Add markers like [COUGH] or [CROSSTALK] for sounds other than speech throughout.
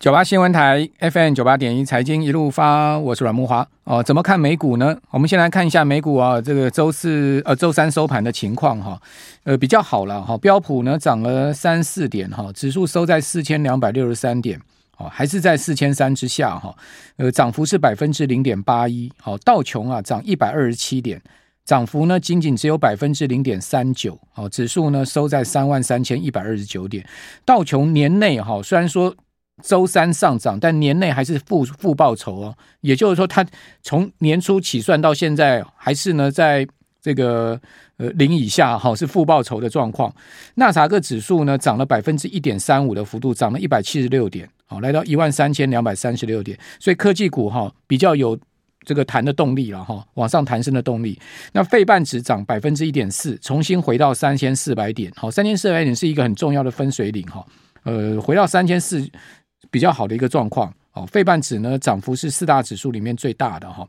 九八新闻台 FM 九八点一财经一路发，我是阮慕华哦。怎么看美股呢？我们先来看一下美股啊，这个周四呃周三收盘的情况哈，呃比较好了哈。标普呢涨了三四点哈，指数收在四千两百六十三点，哦还是在四千三之下哈。呃涨幅是百分之零点八一，好道琼啊涨一百二十七点，涨幅呢仅仅只有百分之零点三九，好指数呢收在三万三千一百二十九点。道琼年内哈虽然说。周三上涨，但年内还是负负报酬哦。也就是说，它从年初起算到现在，还是呢在这个呃零以下哈，是负报酬的状况。纳萨克指数呢涨了百分之一点三五的幅度，涨了一百七十六点，好来到一万三千两百三十六点。所以科技股哈比较有这个弹的动力了哈，往上弹升的动力。那费半指涨百分之一点四，重新回到三千四百点。好，三千四百点是一个很重要的分水岭哈。呃，回到三千四。比较好的一个状况哦，费半指呢涨幅是四大指数里面最大的哈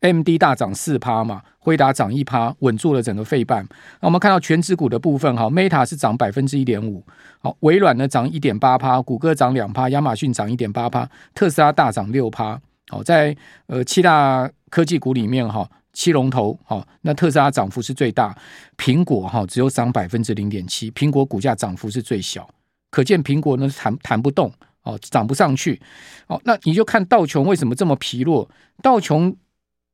，AMD 大涨四趴嘛，辉达涨一趴，稳住了整个费半。那我们看到全指股的部分哈，Meta 是涨百分之一点五，好，微软呢涨一点八趴，谷歌涨两趴，亚马逊涨一点八趴，特斯拉大涨六趴。好，在呃七大科技股里面哈，七龙头好，那特斯拉涨幅是最大，苹果哈只有涨百分之零点七，苹果股价涨幅是最小。可见苹果呢弹弹不动哦，涨不上去哦。那你就看道琼为什么这么疲弱？道琼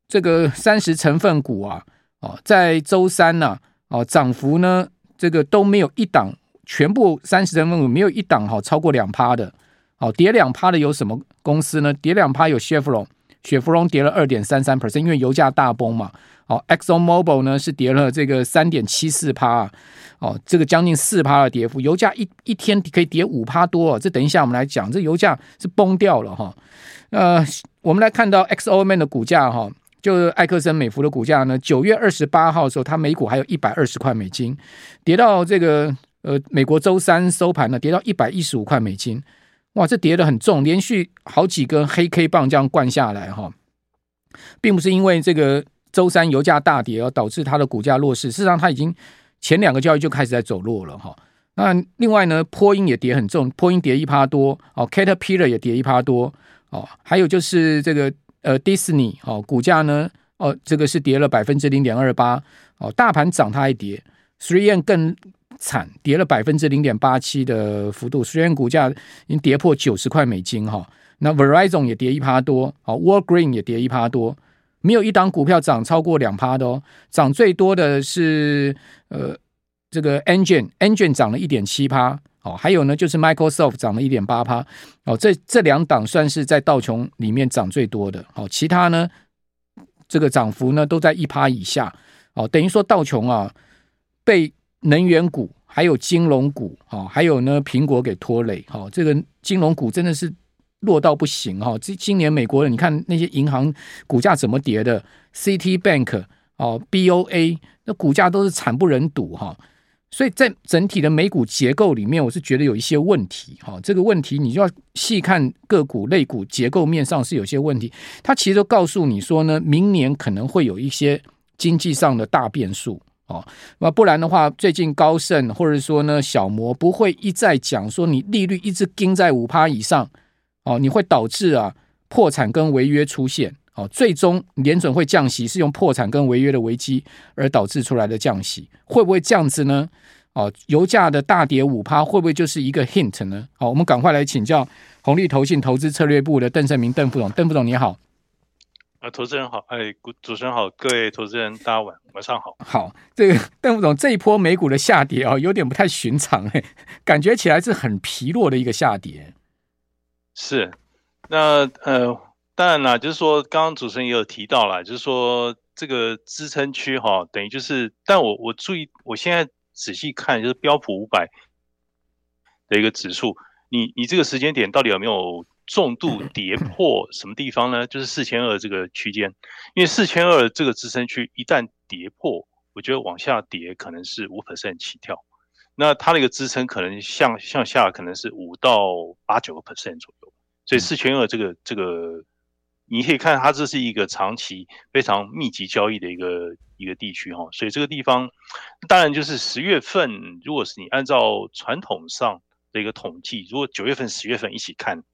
这个三十成分股啊，哦，在周三呢，哦，涨幅呢，这个都没有一档，全部三十成分股没有一档哈超过两趴的。哦，跌两趴的有什么公司呢？跌两趴有雪佛龙，雪佛龙跌了二点三三 percent，因为油价大崩嘛。哦，Exxon Mobil 呢是跌了这个三点七四趴。哦，这个将近四趴的跌幅，油价一一天可以跌五趴多，哦，这等一下我们来讲，这油价是崩掉了哈。呃，我们来看到 XOM 的股价哈，就是艾克森美孚的股价呢，九月二十八号的时候，它每股还有一百二十块美金，跌到这个呃美国周三收盘呢，跌到一百一十五块美金，哇，这跌得很重，连续好几根黑 K 棒这样灌下来哈，并不是因为这个周三油价大跌而导致它的股价弱势，事实上它已经。前两个交易就开始在走弱了哈，那另外呢，波音也跌很重，波音跌一趴多哦，Caterpillar 也跌一趴多哦，还有就是这个呃，Disney 哦，股价呢哦，这个是跌了百分之零点二八哦，大盘涨它还跌，3M 更惨，跌了百分之零点八七的幅度虽然股价已经跌破九十块美金哈，那 Verizon 也跌一趴多，哦，Walgreen 也跌一趴多。没有一档股票涨超过两趴的哦，涨最多的是呃这个 Engine，Engine 涨了一点七趴哦，还有呢就是 Microsoft 涨了一点八趴哦，这这两档算是在道琼里面涨最多的哦，其他呢这个涨幅呢都在一趴以下哦，等于说道琼啊被能源股还有金融股哦，还有呢苹果给拖累哦，这个金融股真的是。弱到不行哈！今今年美国人，你看那些银行股价怎么跌的，CT Bank 哦，BOA 那股价都是惨不忍睹哈。所以在整体的美股结构里面，我是觉得有一些问题哈。这个问题你就要细看个股类股结构面上是有些问题。它其实都告诉你说呢，明年可能会有一些经济上的大变数哦。那不然的话，最近高盛或者说呢小摩不会一再讲说你利率一直盯在五趴以上。哦，你会导致啊破产跟违约出现，哦，最终联准会降息是用破产跟违约的危机而导致出来的降息，会不会这样子呢？哦，油价的大跌五趴，会不会就是一个 hint 呢？好，我们赶快来请教红利投信投资策略部的邓胜明邓副总，邓副总你好。啊，投资人好，哎，主持人好，各位投资人大家晚晚上好。好，这个 [LAUGHS] 邓副总这一波美股的下跌啊，有点不太寻常哎，感觉起来是很疲弱的一个下跌。是，那呃，当然啦，就是说，刚刚主持人也有提到啦，就是说这个支撑区哈，等于就是，但我我注意，我现在仔细看，就是标普五百的一个指数，你你这个时间点到底有没有重度 [LAUGHS] 跌破什么地方呢？就是四千二这个区间，因为四千二这个支撑区一旦跌破，我觉得往下跌可能是五 percent 起跳。那它那个支撑可能向向下可能是五到八九个 percent 左右，所以四千二这个这个，你可以看它这是一个长期非常密集交易的一个一个地区哈，所以这个地方当然就是十月份，如果是你按照传统上的一个统计，如果九月份、十月份一起看，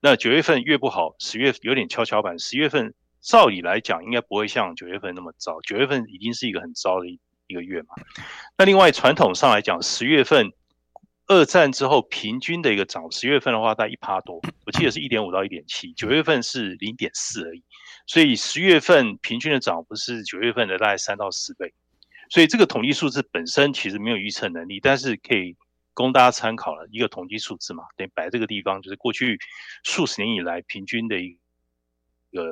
那九月份越不好，十月有点跷跷板，十月份照理来讲应该不会像九月份那么糟，九月份已经是一个很糟的一一个月嘛。那另外传统上来讲，十月份二战之后平均的一个涨，十月份的话在一趴多，我记得是一点五到一点七，九月份是零点四而已，所以十月份平均的涨幅是九月份的大概三到四倍。所以这个统计数字本身其实没有预测能力，但是可以供大家参考了一个统计数字嘛，等于摆这个地方就是过去数十年以来平均的一个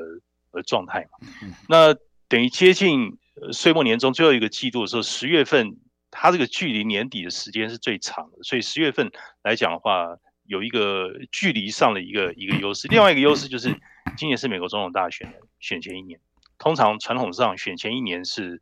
呃状态嘛。那等于接近岁末年终最后一个季度的时候，十月份它这个距离年底的时间是最长的，所以十月份来讲的话，有一个距离上的一个一个优势。另外一个优势就是今年是美国总统大选的选前一年，通常传统上选前一年是。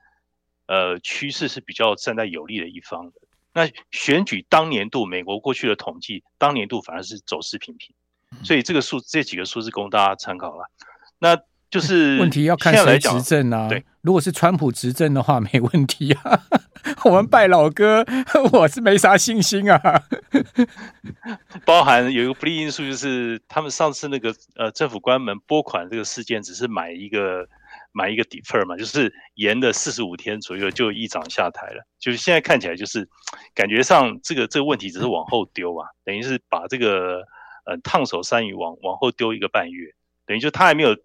呃，趋势是比较站在有利的一方的。那选举当年度，美国过去的统计，当年度反而是走势平平，所以这个数这几个数字供大家参考了。那就是问题要看谁执政啊？对，如果是川普执政的话，没问题啊。[LAUGHS] 我们拜老哥，我是没啥信心啊。[LAUGHS] 包含有一个不利因素，就是他们上次那个呃政府关门拨款这个事件，只是买一个。买一个 defer 嘛，就是延了四十五天左右就议长下台了，就是现在看起来就是感觉上这个这个问题只是往后丢啊，等于是把这个呃烫手山芋往往后丢一个半月，等于就他还没有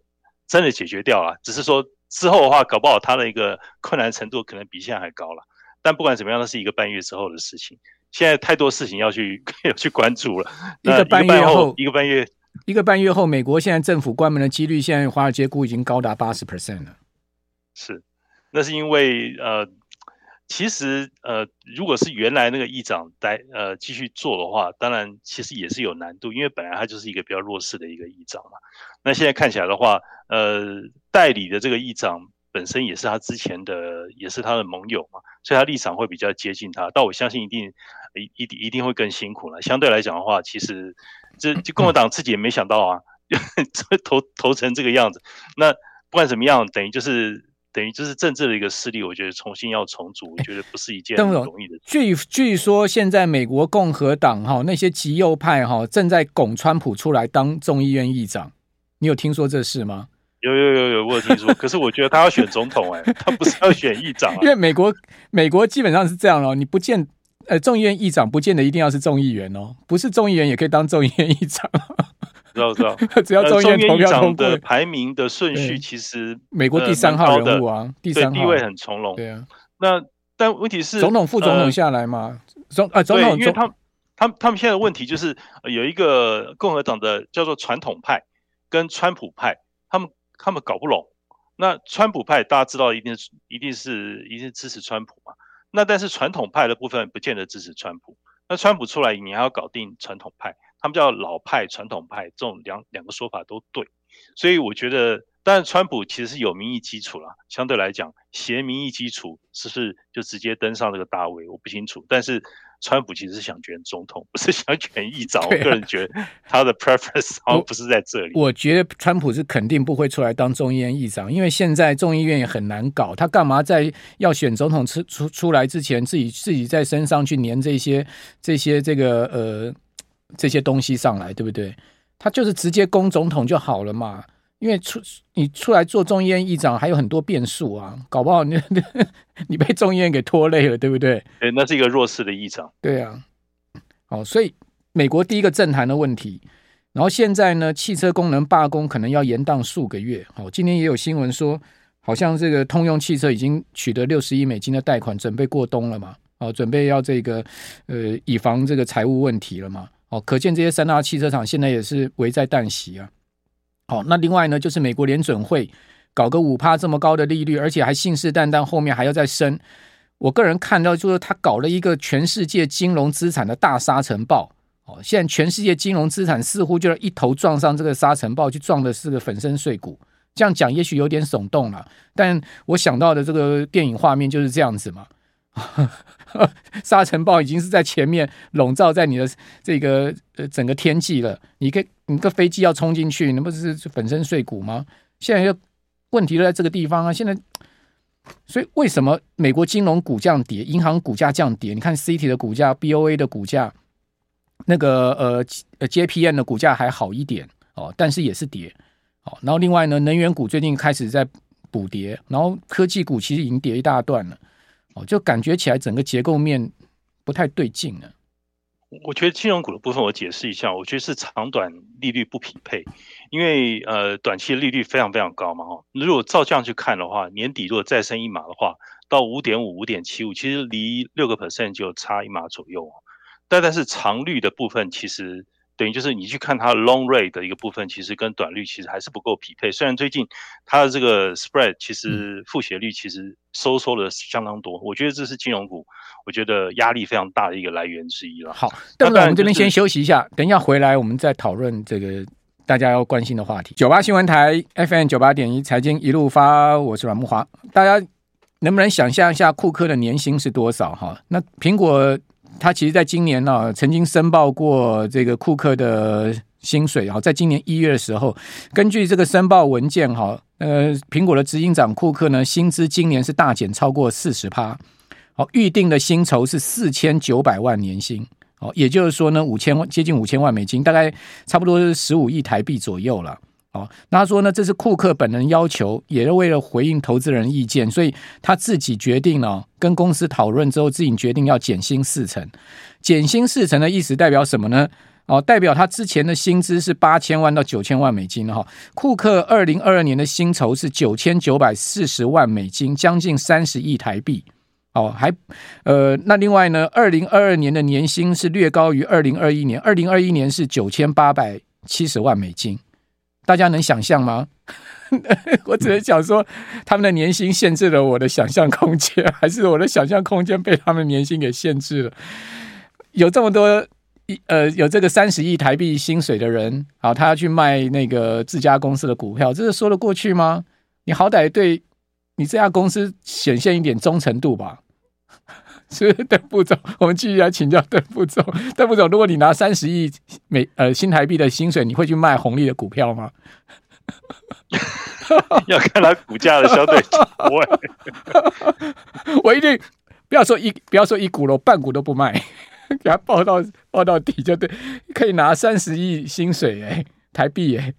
真的解决掉啊，只是说之后的话搞不好他的一个困难程度可能比现在还高了，但不管怎么样，那是一个半月之后的事情，现在太多事情要去 [LAUGHS] 要去关注了，一个半月后一个半月。一个半月后，美国现在政府关门的几率，现在华尔街估已经高达八十 percent 了。是，那是因为呃，其实呃，如果是原来那个议长待呃继续做的话，当然其实也是有难度，因为本来他就是一个比较弱势的一个议长嘛。那现在看起来的话，呃，代理的这个议长本身也是他之前的，也是他的盟友嘛，所以他立场会比较接近他。但我相信一定一一定一定会更辛苦了。相对来讲的话，其实。这就共和党自己也没想到啊，[LAUGHS] 投投成这个样子。那不管怎么样，等于就是等于就是政治的一个势力，我觉得重新要重组，我觉得不是一件很容易的事。据据说，现在美国共和党哈那些极右派哈正在拱川普出来当众议院议长，你有听说这事吗？有有有有，我有听说。可是我觉得他要选总统哎，[LAUGHS] 他不是要选议长啊。因为美国美国基本上是这样哦，你不见。呃，众议院议长不见得一定要是众议员哦，不是众议员也可以当众议院议长。知道知道，[LAUGHS] 只要众议院投票通过的排名的顺序，其实美国第三号人物啊，第三号地位很从容。对啊，那但问题是总统副总统下来嘛？总啊总统，因为他他他们现在的问题就是有一个共和党的叫做传统派跟川普派，他们他们搞不拢。那川普派大家知道一定是一定是一定是支持川普嘛？那但是传统派的部分不见得支持川普，那川普出来你还要搞定传统派，他们叫老派、传统派，这种两两个说法都对，所以我觉得，但是川普其实是有民意基础啦，相对来讲，挟民意基础是不是就直接登上这个大位，我不清楚，但是。川普其实是想选总统，不是想选议长。啊、我个人觉得他的 preference 好像不是在这里。我，我觉得川普是肯定不会出来当众议院议长，因为现在众议院也很难搞。他干嘛在要选总统出出出来之前，自己自己在身上去粘这些这些这个呃这些东西上来，对不对？他就是直接攻总统就好了嘛。因为出你出来做众议院议长还有很多变数啊，搞不好你 [LAUGHS] 你被众议院给拖累了，对不对？对，那是一个弱势的议长。对啊，好，所以美国第一个政坛的问题，然后现在呢，汽车工人罢工可能要延宕数个月。好，今天也有新闻说，好像这个通用汽车已经取得六十亿美金的贷款，准备过冬了嘛？哦，准备要这个呃，以防这个财务问题了嘛？哦，可见这些三大汽车厂现在也是危在旦夕啊。好，那另外呢，就是美国联准会搞个五趴这么高的利率，而且还信誓旦旦后面还要再升。我个人看到就是他搞了一个全世界金融资产的大沙尘暴。哦，现在全世界金融资产似乎就是一头撞上这个沙尘暴，去撞的是个粉身碎骨。这样讲也许有点耸动了，但我想到的这个电影画面就是这样子嘛。[LAUGHS] 沙尘暴已经是在前面笼罩在你的这个呃整个天际了，你可你个飞机要冲进去，那不是粉身碎骨吗？现在又问题都在这个地方啊！现在，所以为什么美国金融股降跌，银行股价降跌？你看 C T 的股价，BOA 的股价，那个呃呃 JPM 的股价还好一点哦，但是也是跌哦。然后另外呢，能源股最近开始在补跌，然后科技股其实已经跌一大段了哦，就感觉起来整个结构面不太对劲了。我觉得金融股的部分，我解释一下，我觉得是长短利率不匹配，因为呃短期利率非常非常高嘛哈。如果照这样去看的话，年底如果再升一码的话，到五点五、五点七五，其实离六个 percent 就差一码左右。但但是长率的部分，其实等于就是你去看它 long rate 的一个部分，其实跟短率其实还是不够匹配。虽然最近它的这个 spread 其实负斜率其实收缩了相当多，我觉得这是金融股我觉得压力非常大的一个来源之一了。好，邓总，我们这边先休息一下，等一下回来我们再讨论这个大家要关心的话题。九八新闻台 FM 九八点一财经一路发，我是阮木华。大家能不能想象一下库克的年薪是多少？哈，那苹果。他其实在今年呢、曾经申报过这个库克的薪水哈，在今年一月的时候，根据这个申报文件哈，呃，苹果的执行长库克呢，薪资今年是大减超过四十趴，好，预定的薪酬是四千九百万年薪，哦，也就是说呢，五千万接近五千万美金，大概差不多是十五亿台币左右了。哦，那他说呢，这是库克本人要求，也是为了回应投资人意见，所以他自己决定了，跟公司讨论之后，自己决定要减薪四成。减薪四成的意思代表什么呢？哦，代表他之前的薪资是八千万到九千万美金哈。库克二零二二年的薪酬是九千九百四十万美金，将近三十亿台币。哦，还呃，那另外呢，二零二二年的年薪是略高于二零二一年，二零二一年是九千八百七十万美金。大家能想象吗？[LAUGHS] 我只能想说，他们的年薪限制了我的想象空间，还是我的想象空间被他们年薪给限制了？有这么多一呃，有这个三十亿台币薪水的人，好，他要去卖那个自家公司的股票，这是说得过去吗？你好歹对你这家公司显现一点忠诚度吧。是邓副总，我们继续来请教邓副总。邓副总，如果你拿三十亿美呃新台币的薪水，你会去卖红利的股票吗？[LAUGHS] 要看它股价的相对不会。我一定不要说一不要说一股了，半股都不卖，给他报到报到底就对，可以拿三十亿薪水哎，台币哎。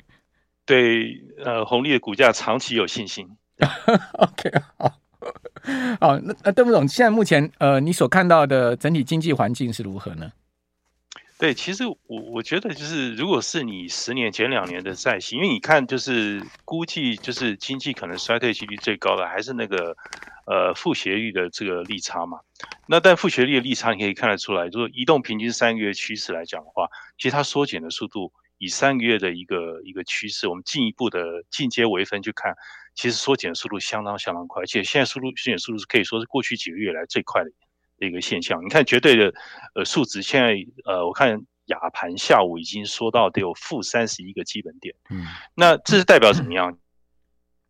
对，呃，红利的股价长期有信心。[LAUGHS] OK，好。[LAUGHS] 好，那那邓副总，现在目前呃，你所看到的整体经济环境是如何呢？对，其实我我觉得就是，如果是你十年前两年的债息，因为你看就是估计就是经济可能衰退几率最高的还是那个呃负斜率的这个利差嘛。那但负斜率的利差你可以看得出来，如果移动平均三个月趋势来讲的话，其实它缩减的速度以三个月的一个一个趋势，我们进一步的进阶微分去看。其实缩减速度相当相当快，而且现在速度缩减速度是可以说是过去几个月来最快的一个现象。你看绝对的呃数值，现在呃我看亚盘下午已经缩到得有负三十一个基本点。嗯，那这是代表怎么样？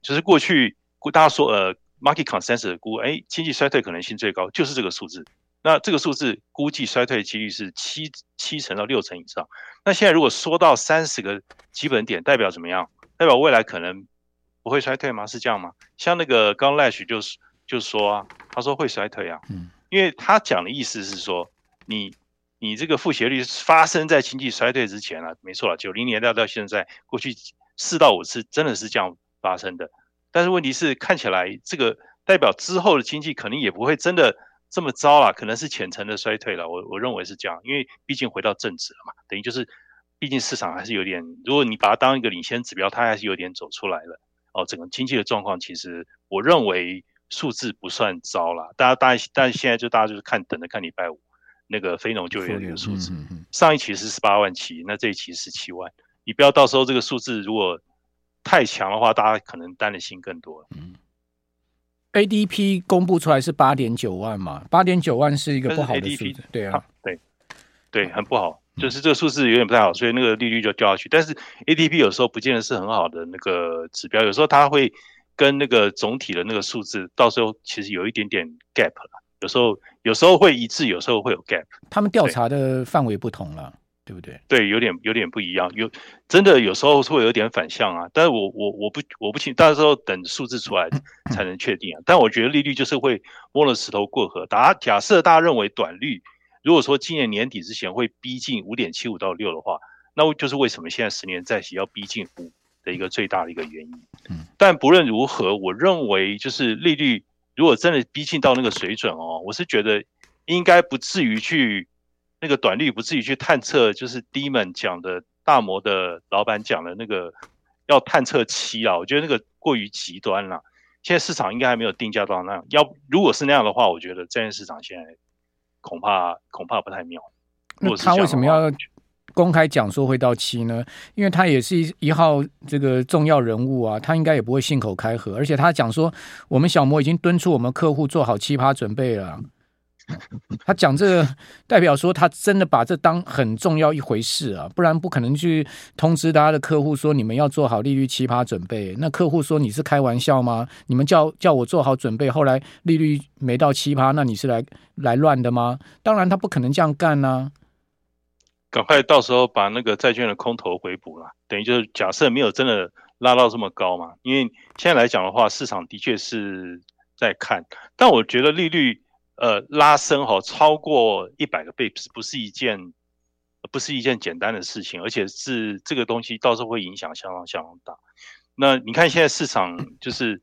就是过去大家说呃 market consensus 估，哎，经济衰退可能性最高就是这个数字。那这个数字估计衰退的几率是七七成到六成以上。那现在如果缩到三十个基本点，代表怎么样？代表未来可能。不会衰退吗？是这样吗？像那个刚 Lash 就是就说啊，他说会衰退啊，嗯，因为他讲的意思是说，你你这个负斜率发生在经济衰退之前啊，没错了，九零年代到现在过去四到五次真的是这样发生的，但是问题是看起来这个代表之后的经济可能也不会真的这么糟了，可能是浅层的衰退了，我我认为是这样，因为毕竟回到正值了嘛，等于就是毕竟市场还是有点，如果你把它当一个领先指标，它还是有点走出来了。哦，整个经济的状况其实我认为数字不算糟了。大家大家，但现在就大家就是看等着看礼拜五那个非农就业的那个数字。上一期是十八万七，那这一期十七万。你不要到时候这个数字如果太强的话，大家可能担的心更多了。嗯，ADP 公布出来是八点九万嘛？八点九万是一个不好的数字。对啊，对对，很不好。就是这个数字有点不太好，所以那个利率就掉下去。但是 ADP 有时候不见得是很好的那个指标，有时候它会跟那个总体的那个数字，到时候其实有一点点 gap 了。有时候有时候会一致，有时候会有 gap。他们调查的范围不同了，对，不对？对，有点有点不一样。有真的有时候会有点反向啊。但是我我我不我不清，到时候等数字出来 [LAUGHS] 才能确定啊。但我觉得利率就是会摸了石头过河。打假设大家认为短率。如果说今年年底之前会逼近五点七五到六的话，那就是为什么现在十年债息要逼近五的一个最大的一个原因。嗯，但不论如何，我认为就是利率如果真的逼近到那个水准哦，我是觉得应该不至于去那个短利不至于去探测，就是 Demon 讲的大摩的老板讲的那个要探测期啊，我觉得那个过于极端了。现在市场应该还没有定价到那样，要如果是那样的话，我觉得债券市场现在恐怕恐怕不太妙。那他为什么要公开讲说会到期呢？因为他也是一一号这个重要人物啊，他应该也不会信口开河，而且他讲说我们小摩已经敦促我们客户做好奇葩准备了。[LAUGHS] 他讲这个，代表说他真的把这当很重要一回事啊，不然不可能去通知他的客户说你们要做好利率七趴准备。那客户说你是开玩笑吗？你们叫叫我做好准备，后来利率没到七趴，那你是来来乱的吗？当然他不可能这样干呢、啊。赶快到时候把那个债券的空头回补了，等于就是假设没有真的拉到这么高嘛。因为现在来讲的话，市场的确是在看，但我觉得利率。呃，拉升哈超过一百个 bps 不是一件，不是一件简单的事情，而且是这个东西到时候会影响相当相当大。那你看现在市场就是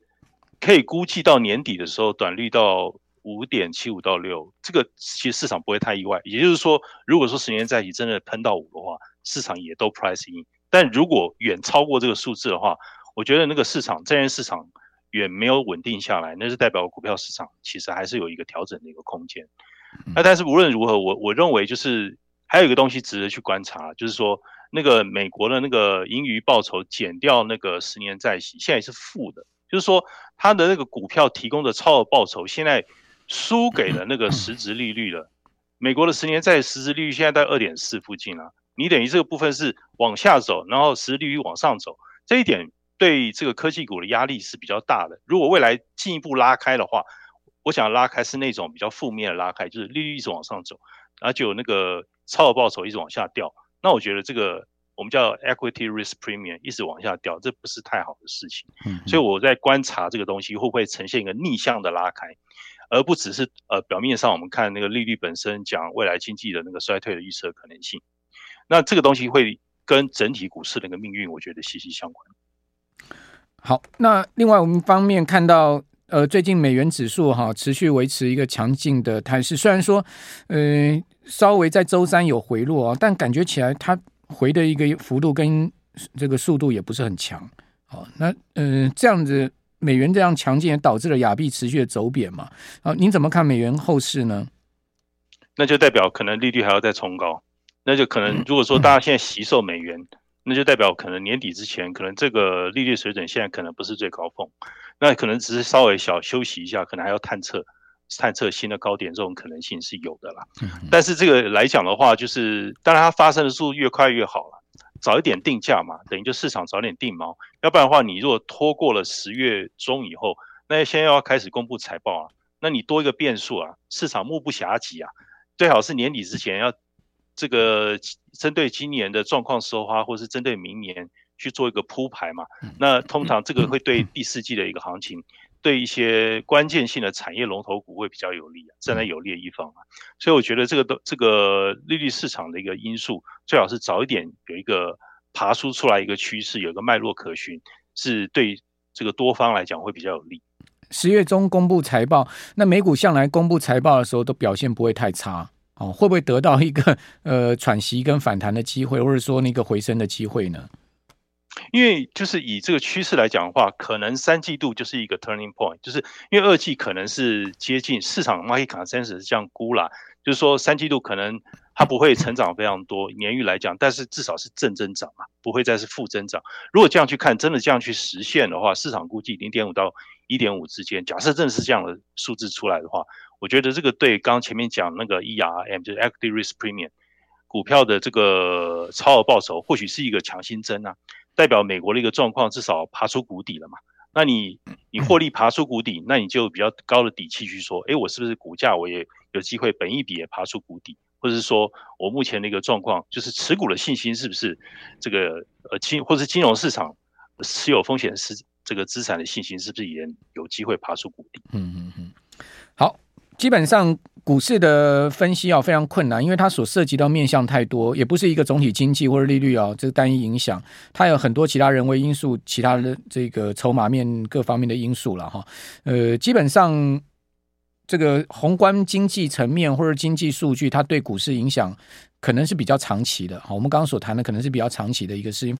可以估计到年底的时候，短率到五点七五到六，这个其实市场不会太意外。也就是说，如果说十年债息真的喷到五的话，市场也都 price in。但如果远超过这个数字的话，我觉得那个市场债券市场。远没有稳定下来，那是代表股票市场其实还是有一个调整的一个空间。那但是无论如何，我我认为就是还有一个东西值得去观察，就是说那个美国的那个盈余报酬减掉那个十年债息，现在是负的，就是说它的那个股票提供的超额报酬现在输给了那个实质利率了。美国的十年债实质利率现在在二点四附近了，你等于这个部分是往下走，然后实质利率往上走，这一点。对这个科技股的压力是比较大的。如果未来进一步拉开的话，我想拉开是那种比较负面的拉开，就是利率一直往上走，然后就有那个超额报酬一直往下掉。那我觉得这个我们叫 equity risk premium 一直往下掉，这不是太好的事情。所以我在观察这个东西会不会呈现一个逆向的拉开，而不只是呃表面上我们看那个利率本身讲未来经济的那个衰退的预测可能性。那这个东西会跟整体股市的那个命运，我觉得息息相关。好，那另外我们方面看到，呃，最近美元指数哈持续维持一个强劲的态势，虽然说，呃，稍微在周三有回落啊，但感觉起来它回的一个幅度跟这个速度也不是很强。好，那嗯、呃，这样子美元这样强劲也导致了亚币持续的走贬嘛。好，您怎么看美元后市呢？那就代表可能利率还要再冲高，那就可能如果说大家现在惜售美元。那就代表可能年底之前，可能这个利率水准现在可能不是最高峰，那可能只是稍微小休息一下，可能还要探测探测新的高点，这种可能性是有的啦。但是这个来讲的话，就是当然它发生的速度越快越好了，早一点定价嘛，等于就市场早点定锚。要不然的话，你如果拖过了十月中以后，那现在要开始公布财报啊，那你多一个变数啊，市场目不暇及啊，最好是年底之前要。这个针对今年的状况收花，或是针对明年去做一个铺排嘛？那通常这个会对第四季的一个行情，对一些关键性的产业龙头股会比较有利，啊站在有利的一方嘛。所以我觉得这个都这个利率市场的一个因素，最好是早一点有一个爬出出来一个趋势，有一个脉络可循，是对这个多方来讲会比较有利。十月中公布财报，那美股向来公布财报的时候都表现不会太差。哦，会不会得到一个呃喘息跟反弹的机会，或者说那个回升的机会呢？因为就是以这个趋势来讲的话，可能三季度就是一个 turning point，就是因为二季可能是接近市场 market consensus 是这样估啦，就是说三季度可能它不会成长非常多，年率来讲，但是至少是正增长嘛，不会再是负增长。如果这样去看，真的这样去实现的话，市场估计零点五到一点五之间，假设真的是这样的数字出来的话。我觉得这个对刚前面讲那个 ERM 就是 Equity Risk Premium 股票的这个超额报酬，或许是一个强心针啊，代表美国的一个状况至少爬出谷底了嘛。那你你获利爬出谷底，那你就比较高的底气去说，哎，我是不是股价我也有机会本一笔也爬出谷底，或者是说我目前的一个状况，就是持股的信心是不是这个呃金或者是金融市场持有风险是这个资产的信心是不是也有机会爬出谷底？嗯嗯嗯，好。基本上股市的分析啊非常困难，因为它所涉及到面向太多，也不是一个总体经济或者利率啊这个单一影响，它有很多其他人为因素、其他的这个筹码面各方面的因素了哈。呃，基本上这个宏观经济层面或者经济数据，它对股市影响可能是比较长期的。好，我们刚刚所谈的可能是比较长期的一个事情。